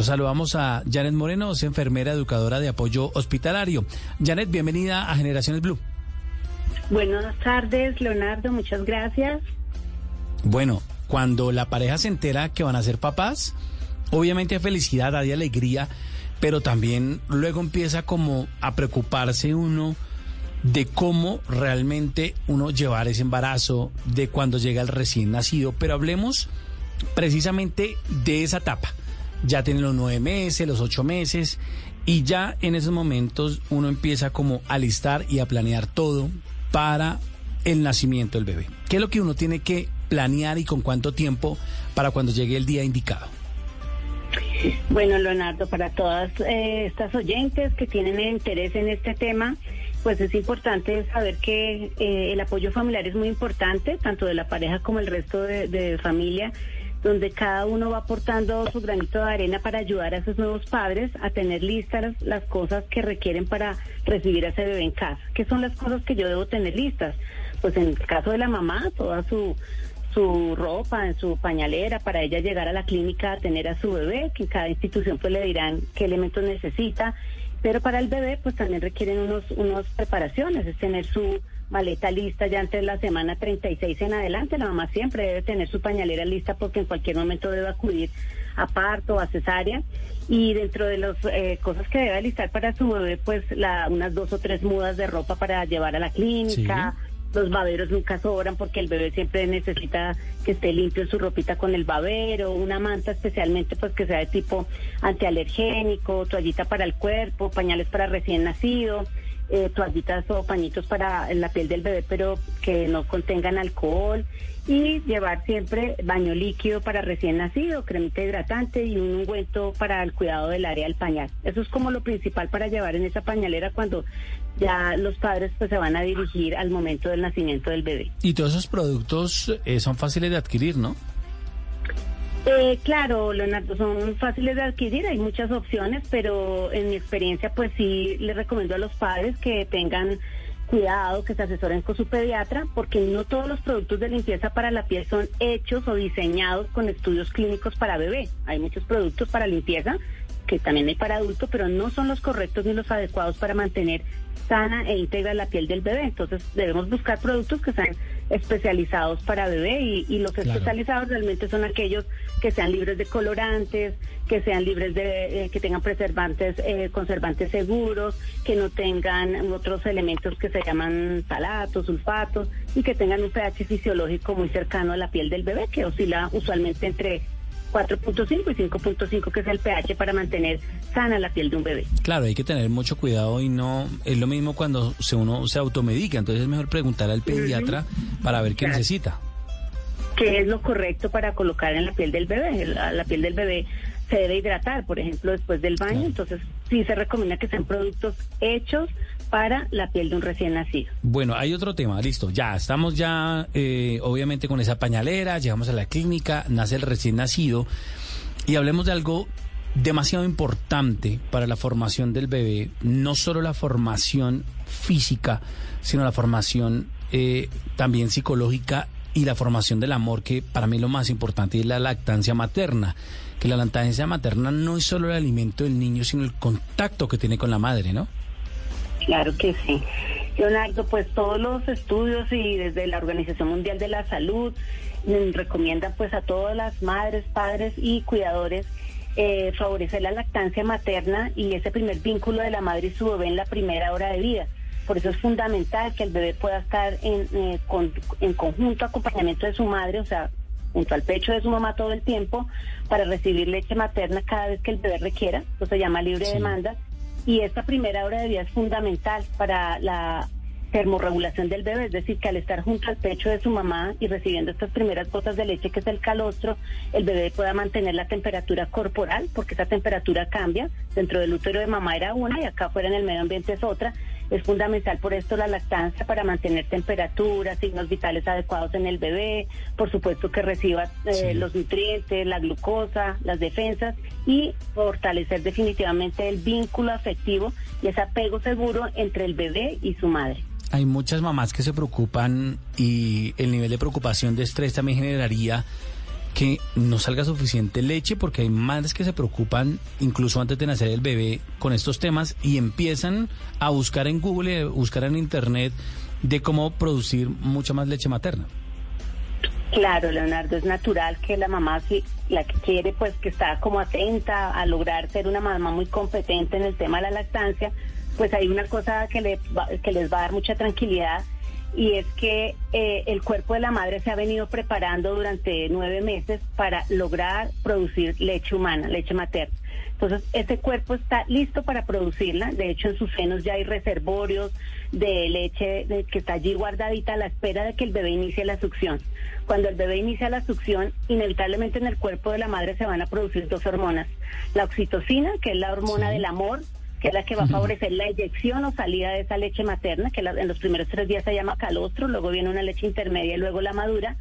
Saludamos a Janet Moreno, es enfermera educadora de apoyo hospitalario. Janet, bienvenida a Generaciones Blue. Buenas tardes, Leonardo, muchas gracias. Bueno, cuando la pareja se entera que van a ser papás, obviamente hay felicidad, hay alegría, pero también luego empieza como a preocuparse uno de cómo realmente uno llevar ese embarazo, de cuando llega el recién nacido, pero hablemos precisamente de esa etapa. Ya tienen los nueve meses, los ocho meses, y ya en esos momentos uno empieza como a listar y a planear todo para el nacimiento del bebé. ¿Qué es lo que uno tiene que planear y con cuánto tiempo para cuando llegue el día indicado? Bueno, Leonardo, para todas eh, estas oyentes que tienen interés en este tema, pues es importante saber que eh, el apoyo familiar es muy importante, tanto de la pareja como el resto de, de familia donde cada uno va aportando su granito de arena para ayudar a esos nuevos padres a tener listas las, cosas que requieren para recibir a ese bebé en casa. ¿Qué son las cosas que yo debo tener listas? Pues en el caso de la mamá, toda su su ropa, en su pañalera, para ella llegar a la clínica a tener a su bebé, que en cada institución pues le dirán qué elementos necesita, pero para el bebé pues también requieren unos, unos preparaciones, es tener su maleta lista ya antes de la semana 36 en adelante. La mamá siempre debe tener su pañalera lista porque en cualquier momento debe acudir a parto o a cesárea. Y dentro de las eh, cosas que debe listar para su bebé, pues la, unas dos o tres mudas de ropa para llevar a la clínica. Los baberos nunca sobran porque el bebé siempre necesita que esté limpio su ropita con el babero, una manta especialmente pues que sea de tipo antialergénico, toallita para el cuerpo, pañales para recién nacido eh, toallitas o pañitos para la piel del bebé, pero que no contengan alcohol y llevar siempre baño líquido para recién nacido, cremita hidratante y un ungüento para el cuidado del área del pañal. Eso es como lo principal para llevar en esa pañalera cuando ya los padres pues se van a dirigir al momento del nacimiento del bebé. Y todos esos productos eh, son fáciles de adquirir, ¿no? Eh, claro, Leonardo, son fáciles de adquirir, hay muchas opciones, pero en mi experiencia, pues sí les recomiendo a los padres que tengan cuidado, que se asesoren con su pediatra, porque no todos los productos de limpieza para la piel son hechos o diseñados con estudios clínicos para bebé. Hay muchos productos para limpieza que también hay para adultos, pero no son los correctos ni los adecuados para mantener sana e íntegra la piel del bebé. Entonces debemos buscar productos que sean especializados para bebé y, los especializados realmente son aquellos que sean libres de colorantes, que sean libres de, eh, que tengan preservantes, eh, conservantes seguros, que no tengan otros elementos que se llaman talatos, sulfatos y que tengan un pH fisiológico muy cercano a la piel del bebé, que oscila usualmente entre 4.5 y 5.5, que es el pH para mantener sana la piel de un bebé. Claro, hay que tener mucho cuidado y no es lo mismo cuando se uno se automedica, entonces es mejor preguntar al pediatra para ver qué necesita. ¿Qué es lo correcto para colocar en la piel del bebé? la piel del bebé se debe hidratar, por ejemplo, después del baño. Entonces, sí se recomienda que sean productos hechos para la piel de un recién nacido. Bueno, hay otro tema, listo. Ya estamos ya, eh, obviamente, con esa pañalera, llegamos a la clínica, nace el recién nacido y hablemos de algo demasiado importante para la formación del bebé, no solo la formación física, sino la formación eh, también psicológica y la formación del amor, que para mí lo más importante es la lactancia materna que la lactancia materna no es solo el alimento del niño, sino el contacto que tiene con la madre, ¿no? Claro que sí. Leonardo, pues todos los estudios y desde la Organización Mundial de la Salud mm, recomiendan pues a todas las madres, padres y cuidadores eh, favorecer la lactancia materna y ese primer vínculo de la madre y su bebé en la primera hora de vida. Por eso es fundamental que el bebé pueda estar en, eh, en conjunto acompañamiento de su madre, o sea, junto al pecho de su mamá todo el tiempo para recibir leche materna cada vez que el bebé requiera, eso se llama libre demanda, y esta primera hora de vida es fundamental para la termorregulación del bebé, es decir, que al estar junto al pecho de su mamá y recibiendo estas primeras gotas de leche, que es el calostro, el bebé pueda mantener la temperatura corporal, porque esa temperatura cambia. Dentro del útero de mamá era una y acá fuera en el medio ambiente es otra. Es fundamental por esto la lactancia para mantener temperatura, signos vitales adecuados en el bebé, por supuesto que reciba eh, los nutrientes, la glucosa, las defensas y fortalecer definitivamente el vínculo afectivo y ese apego seguro entre el bebé y su madre. Hay muchas mamás que se preocupan y el nivel de preocupación de estrés también generaría que no salga suficiente leche porque hay madres que se preocupan incluso antes de nacer el bebé con estos temas y empiezan a buscar en Google, a buscar en Internet de cómo producir mucha más leche materna. Claro, Leonardo, es natural que la mamá, si la que quiere, pues que está como atenta a lograr ser una mamá muy competente en el tema de la lactancia, pues hay una cosa que, le que les va a dar mucha tranquilidad y es que eh, el cuerpo de la madre se ha venido preparando durante nueve meses para lograr producir leche humana, leche materna. Entonces, ese cuerpo está listo para producirla. De hecho, en sus senos ya hay reservorios de leche que está allí guardadita a la espera de que el bebé inicie la succión. Cuando el bebé inicia la succión, inevitablemente en el cuerpo de la madre se van a producir dos hormonas. La oxitocina, que es la hormona del amor, que es la que va a favorecer la eyección o salida de esa leche materna, que en los primeros tres días se llama calostro, luego viene una leche intermedia y luego la madura.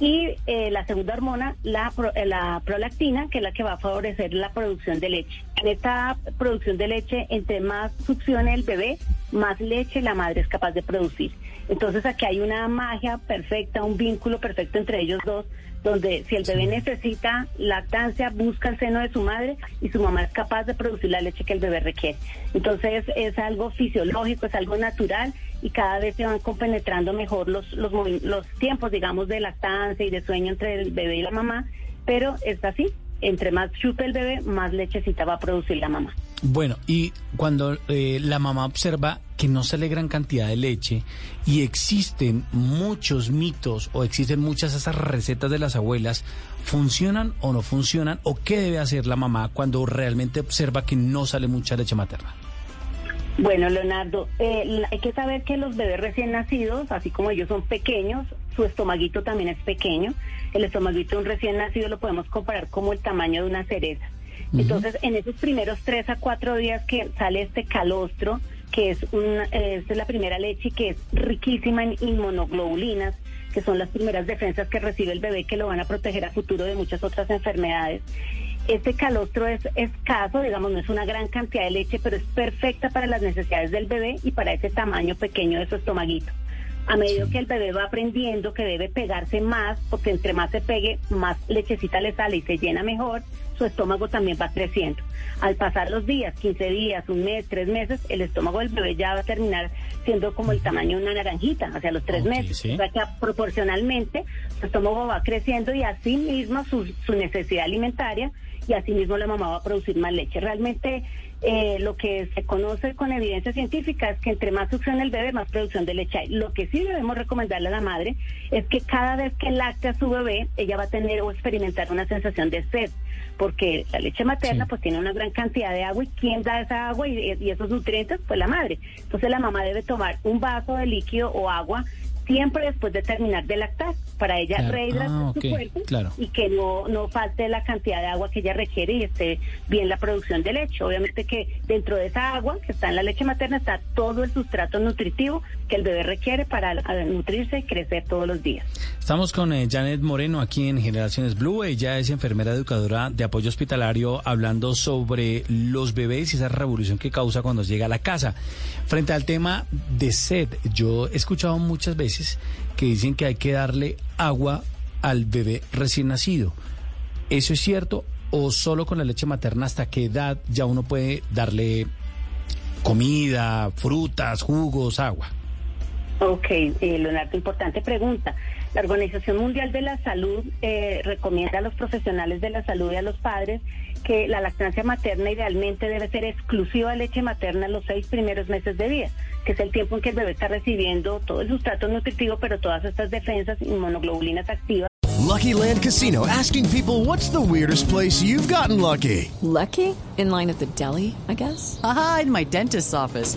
Y eh, la segunda hormona, la, eh, la prolactina, que es la que va a favorecer la producción de leche. En esta producción de leche, entre más succione el bebé, más leche la madre es capaz de producir. Entonces aquí hay una magia perfecta, un vínculo perfecto entre ellos dos, donde si el bebé necesita lactancia, busca el seno de su madre y su mamá es capaz de producir la leche que el bebé requiere. Entonces es algo fisiológico, es algo natural y cada vez se van compenetrando mejor los, los, los tiempos, digamos, de lactancia y de sueño entre el bebé y la mamá, pero es así, entre más chupe el bebé, más lechecita va a producir la mamá. Bueno, y cuando eh, la mamá observa que no sale gran cantidad de leche y existen muchos mitos o existen muchas esas recetas de las abuelas, ¿funcionan o no funcionan? ¿O qué debe hacer la mamá cuando realmente observa que no sale mucha leche materna? Bueno, Leonardo, eh, hay que saber que los bebés recién nacidos, así como ellos son pequeños, su estomaguito también es pequeño. El estomaguito de un recién nacido lo podemos comparar como el tamaño de una cereza. Entonces, en esos primeros tres a cuatro días que sale este calostro, que es, una, es la primera leche que es riquísima en inmunoglobulinas, que son las primeras defensas que recibe el bebé que lo van a proteger a futuro de muchas otras enfermedades. Este calostro es escaso, digamos, no es una gran cantidad de leche, pero es perfecta para las necesidades del bebé y para ese tamaño pequeño de su estomaguito. A medida que el bebé va aprendiendo que debe pegarse más, porque entre más se pegue, más lechecita le sale y se llena mejor, su estómago también va creciendo. Al pasar los días, 15 días, un mes, tres meses, el estómago del bebé ya va a terminar siendo como el tamaño de una naranjita, hacia los tres meses. O sea que proporcionalmente su estómago va creciendo y así mismo su, su necesidad alimentaria y así mismo la mamá va a producir más leche. Realmente eh, lo que se conoce con evidencia científica es que entre más succiona el bebé, más producción de leche hay. Lo que sí debemos recomendarle a la madre es que cada vez que lacte a su bebé, ella va a tener o experimentar una sensación de sed, porque la leche materna pues tiene una gran cantidad de agua y ¿quién da esa agua y, y esos nutrientes? Pues la madre. Entonces la mamá debe tomar un vaso de líquido o agua siempre después de terminar de lactar, para ella rehidratar ah, su cuerpo y que no, no falte la cantidad de agua que ella requiere y esté bien la producción de leche. Obviamente que dentro de esa agua que está en la leche materna está todo el sustrato nutritivo que el bebé requiere para nutrirse y crecer todos los días. Estamos con eh, Janet Moreno aquí en Generaciones Blue. Ella es enfermera educadora de apoyo hospitalario hablando sobre los bebés y esa revolución que causa cuando llega a la casa. Frente al tema de sed, yo he escuchado muchas veces que dicen que hay que darle agua al bebé recién nacido. ¿Eso es cierto? ¿O solo con la leche materna hasta qué edad ya uno puede darle comida, frutas, jugos, agua? Ok, eh, Leonardo, importante pregunta. La Organización Mundial de la Salud eh, recomienda a los profesionales de la salud y a los padres que la lactancia materna idealmente debe ser exclusiva de leche materna los seis primeros meses de vida, que es el tiempo en que el bebé está recibiendo todo el sustrato nutritivo, pero todas estas defensas inmunoglobulinas activas Lucky Land Casino asking people what's the weirdest place you've gotten lucky? Lucky? In line at the deli, I guess? Aha, in my dentist's office.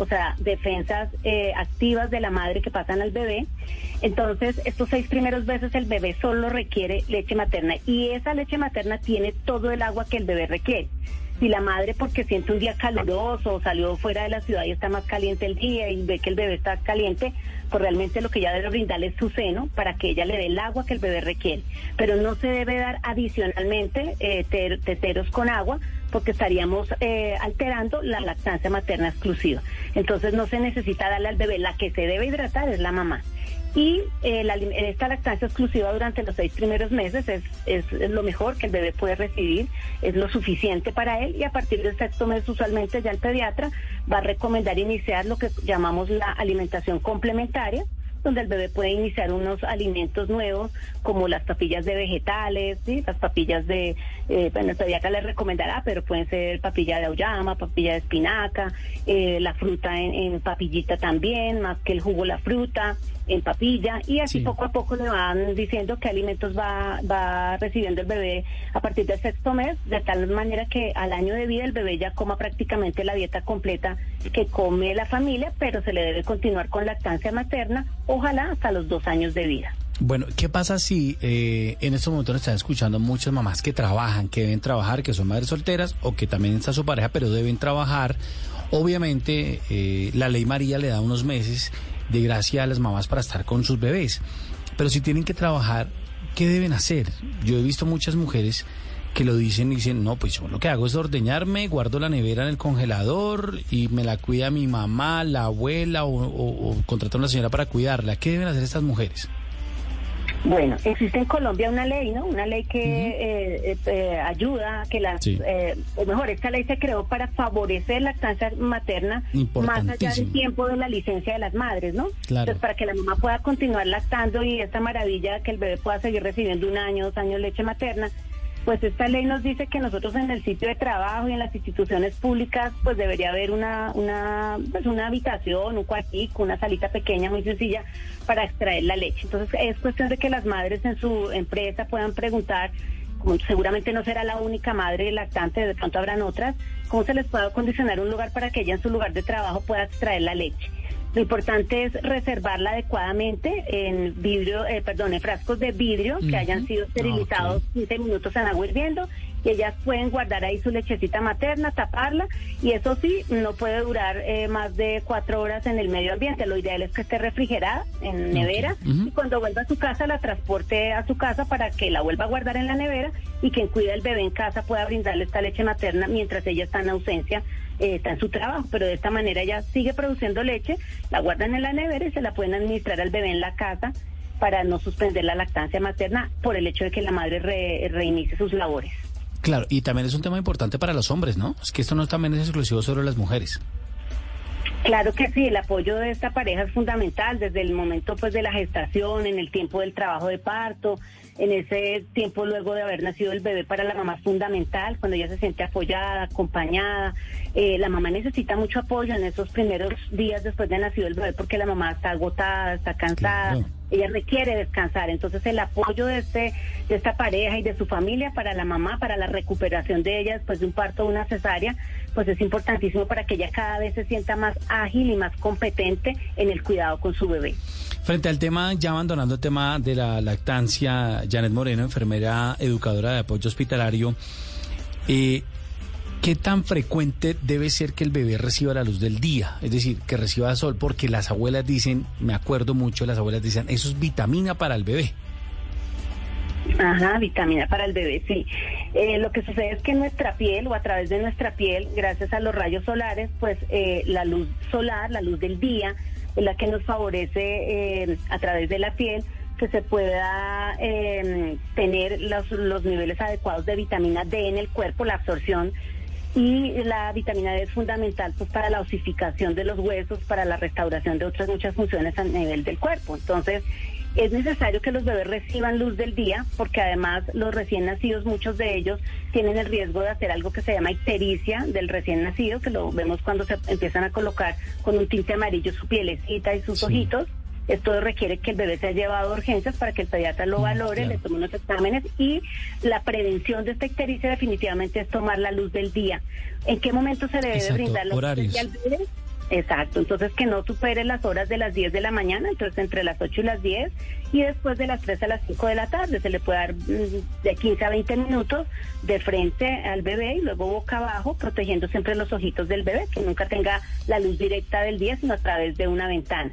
O sea, defensas eh, activas de la madre que pasan al bebé. Entonces, estos seis primeros meses el bebé solo requiere leche materna y esa leche materna tiene todo el agua que el bebé requiere. Si la madre porque siente un día caluroso salió fuera de la ciudad y está más caliente el día y ve que el bebé está caliente, pues realmente lo que ella debe brindarle es su seno para que ella le dé el agua que el bebé requiere. Pero no se debe dar adicionalmente eh, ter- teteros con agua porque estaríamos eh, alterando la lactancia materna exclusiva. Entonces no se necesita darle al bebé, la que se debe hidratar es la mamá. Y eh, la esta lactancia exclusiva durante los seis primeros meses es, es, es lo mejor que el bebé puede recibir, es lo suficiente para él y a partir del sexto mes usualmente ya el pediatra va a recomendar iniciar lo que llamamos la alimentación complementaria donde el bebé puede iniciar unos alimentos nuevos como las papillas de vegetales, ¿sí? las papillas de, eh, bueno, el pediatra les recomendará, pero pueden ser papilla de auyama, papilla de espinaca, eh, la fruta en, en papillita también, más que el jugo la fruta en papilla y así Sí. poco a poco le van diciendo qué alimentos va, va recibiendo el bebé a partir del sexto mes, de tal manera que al año de vida el bebé ya coma prácticamente la dieta completa que come la familia, pero se le debe continuar con lactancia materna, ojalá hasta los dos años de vida. Bueno, ¿qué pasa si eh, en estos momentos están escuchando muchas mamás que trabajan, que deben trabajar, que son madres solteras o que también está su pareja, pero deben trabajar? Obviamente, eh, la ley María le da unos meses de gracia a las mamás para estar con sus bebés. Pero si tienen que trabajar, ¿qué deben hacer? Yo he visto muchas mujeres que lo dicen y dicen, no, pues yo lo que hago es ordeñarme, guardo la nevera en el congelador y me la cuida mi mamá, la abuela o, o, o contrato a una señora para cuidarla. ¿Qué deben hacer estas mujeres? Bueno, existe en Colombia una ley, ¿no? Una ley que eh, eh, eh, ayuda que las, Sí. eh, o mejor, esta ley se creó para favorecer la lactancia materna más allá del tiempo de la licencia de las madres, ¿no? Claro. Entonces, para que la mamá pueda continuar lactando y esta maravilla que el bebé pueda seguir recibiendo un año, dos años leche materna, pues esta ley nos dice que nosotros en el sitio de trabajo y en las instituciones públicas pues debería haber una una pues una habitación, un cuartico, una salita pequeña muy sencilla para extraer la leche. Entonces es cuestión de que las madres en su empresa puedan preguntar como seguramente no será la única madre lactante, de pronto habrán otras, cómo se les puede acondicionar un lugar para que ella en su lugar de trabajo pueda extraer la leche. Lo importante es reservarla adecuadamente en vidrio, eh, perdón, en frascos de vidrio que hayan sido esterilizados 15 minutos en agua hirviendo y ellas pueden guardar ahí su lechecita materna, taparla y eso sí, no puede durar eh, más de cuatro horas en el medio ambiente. Lo ideal es que esté refrigerada en nevera y cuando vuelva a su casa la transporte a su casa para que la vuelva a guardar en la nevera y quien cuida el bebé en casa pueda brindarle esta leche materna mientras ella está en ausencia, eh, está en su trabajo. Pero de esta manera ella sigue produciendo leche, la guardan en la nevera y se la pueden administrar al bebé en la casa para no suspender la lactancia materna por el hecho de que la madre re- reinicie sus labores. Claro, y también es un tema importante para los hombres, ¿no? Es que esto no también es exclusivo sobre las mujeres. Claro que sí, el apoyo de esta pareja es fundamental desde el momento pues de la gestación, en el tiempo del trabajo de parto, en ese tiempo luego de haber nacido el bebé para la mamá es fundamental, cuando ella se siente apoyada, acompañada. Eh, la mamá necesita mucho apoyo en esos primeros días después de nacido el bebé porque la mamá está agotada, está cansada. Claro. Ella requiere descansar, entonces el apoyo de este de esta pareja y de su familia para la mamá, para la recuperación de ella después de un parto o una cesárea, pues es importantísimo para que ella cada vez se sienta más ágil y más competente en el cuidado con su bebé. Frente al tema, ya abandonando el tema de la lactancia, Janet Moreno, enfermera educadora de apoyo hospitalario, eh, ¿qué tan frecuente debe ser que el bebé reciba la luz del día? Es decir, que reciba sol, porque las abuelas dicen, me acuerdo mucho, las abuelas dicen, eso es vitamina para el bebé. Ajá, vitamina para el bebé, sí. Eh, lo que sucede es que nuestra piel o a través de nuestra piel, gracias a los rayos solares, pues eh, la luz solar, la luz del día, es la que nos favorece eh, a través de la piel que se pueda eh, tener los, los niveles adecuados de vitamina D en el cuerpo, la absorción y la vitamina D es fundamental pues para la osificación de los huesos, para la restauración de otras muchas funciones a nivel del cuerpo. Entonces, es necesario que los bebés reciban luz del día porque además los recién nacidos, muchos de ellos tienen el riesgo de hacer algo que se llama ictericia del recién nacido, que lo vemos cuando se empiezan a colocar con un tinte amarillo su pielecita y sus ojitos. Esto requiere que el bebé sea llevado a urgencias para que el pediatra lo Mm, valore, claro. le tome unos exámenes y la prevención de esta ictericia definitivamente es tomar la luz del día. ¿En qué momento se le debe Exacto, brindar la luz del día al bebé? Exacto, entonces que no supere las horas de las 10 de la mañana, entonces entre las 8 y las 10 y después de las 3 a las 5 de la tarde se le puede dar mm, de 15 a 20 minutos de frente al bebé y luego boca abajo, protegiendo siempre los ojitos del bebé, que nunca tenga la luz directa del día, sino a través de una ventana.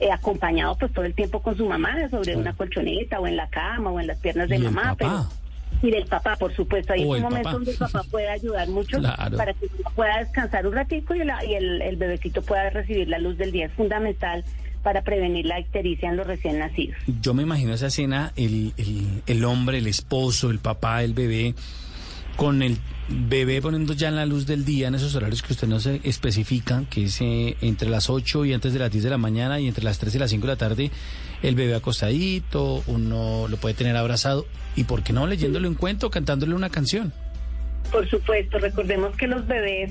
Eh, acompañado pues todo el tiempo con su mamá sobre una colchoneta o en la cama o en las piernas de mamá, pero y del papá, por supuesto. Ahí O es el un momento papá. donde el papá puede ayudar mucho Claro. para que pueda descansar un ratico y, la- y el, el bebecito pueda recibir la luz del día. Es fundamental para prevenir la ictericia en los recién nacidos. Yo me imagino esa escena, el, el, el hombre, el esposo, el papá, el bebé, con el bebé poniendo ya en la luz del día en esos horarios que usted no se especifican, que es eh, entre las 8 y antes de las 10 de la mañana y entre las 3 y las 5 de la tarde, el bebé acostadito, uno lo puede tener abrazado y, ¿por qué no? Leyéndole un cuento, cantándole una canción. Por supuesto, recordemos que los bebés,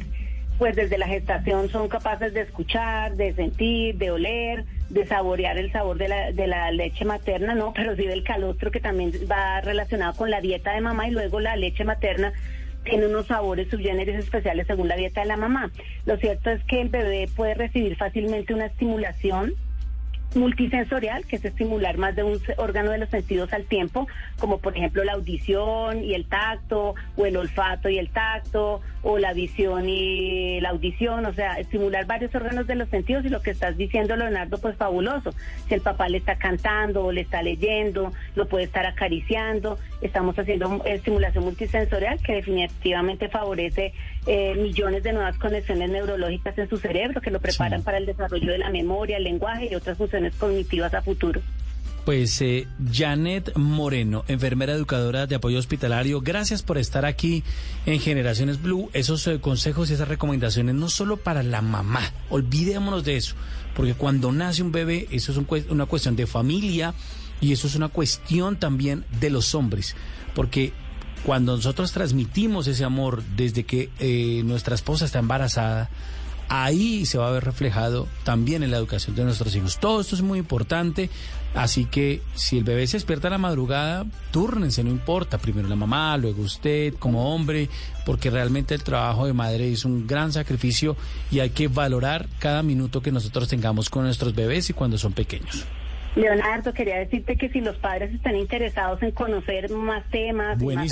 pues desde la gestación son capaces de escuchar, de sentir, de oler, de saborear el sabor de la, de la leche materna, no, pero sí del calostro que también va relacionado con la dieta de mamá y luego la leche materna tiene unos sabores subgéneres especiales según la dieta de la mamá. Lo cierto es que el bebé puede recibir fácilmente una estimulación multisensorial, que es estimular más de un órgano de los sentidos al tiempo, como por ejemplo la audición y el tacto, o el olfato y el tacto, o la visión y la audición, o sea, estimular varios órganos de los sentidos y lo que estás diciendo, Leonardo, pues fabuloso. Si el papá le está cantando o le está leyendo, lo puede estar acariciando, estamos haciendo estimulación multisensorial que definitivamente favorece eh, millones de nuevas conexiones neurológicas en su cerebro que lo preparan Sí. para el desarrollo de la memoria, el lenguaje y otras funciones cognitivas a futuro. Pues eh, Janet Moreno, enfermera educadora de apoyo hospitalario, gracias por estar aquí en Generaciones Blue. Esos eh, consejos y esas recomendaciones no solo para la mamá, olvidémonos de eso, porque cuando nace un bebé, eso es un una cuestión de familia y eso es una cuestión también de los hombres, porque cuando nosotros transmitimos ese amor desde que eh, nuestra esposa está embarazada, ahí se va a ver reflejado también en la educación de nuestros hijos. Todo esto es muy importante, así que si el bebé se despierta a la madrugada, túrnense, no importa, primero la mamá, luego usted como hombre, porque realmente el trabajo de madre es un gran sacrificio y hay que valorar cada minuto que nosotros tengamos con nuestros bebés y cuando son pequeños. Leonardo, quería decirte que si los padres están interesados en conocer más temas, más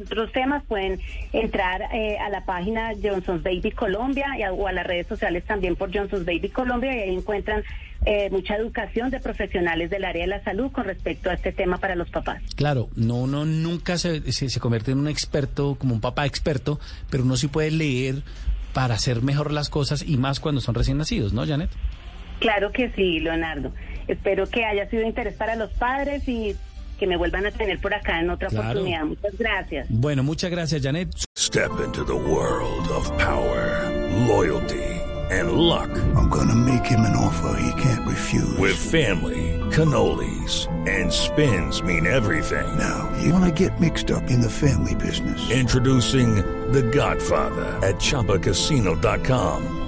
otros temas, pueden entrar eh, a la página Johnson's Baby Colombia y a- o a las redes sociales también por Johnson's Baby Colombia y ahí encuentran eh, mucha educación de profesionales del área de la salud con respecto a este tema para los papás. Claro, no uno nunca se, se, se convierte en un experto, como un papá experto, pero uno sí puede leer para hacer mejor las cosas y más cuando son recién nacidos, ¿no, Janet? Claro que sí, Leonardo. Espero que haya sido de interés para los padres y que me vuelvan a tener por acá en otra Claro. oportunidad. Muchas gracias. Bueno, muchas gracias, Janet. Step into the world of power, loyalty, and luck. I'm gonna make him an offer he can't refuse. With family, cannolis, and spins mean everything. now, you wanna get mixed up in the family business. Introducing The Godfather at ChumbaCasino.com.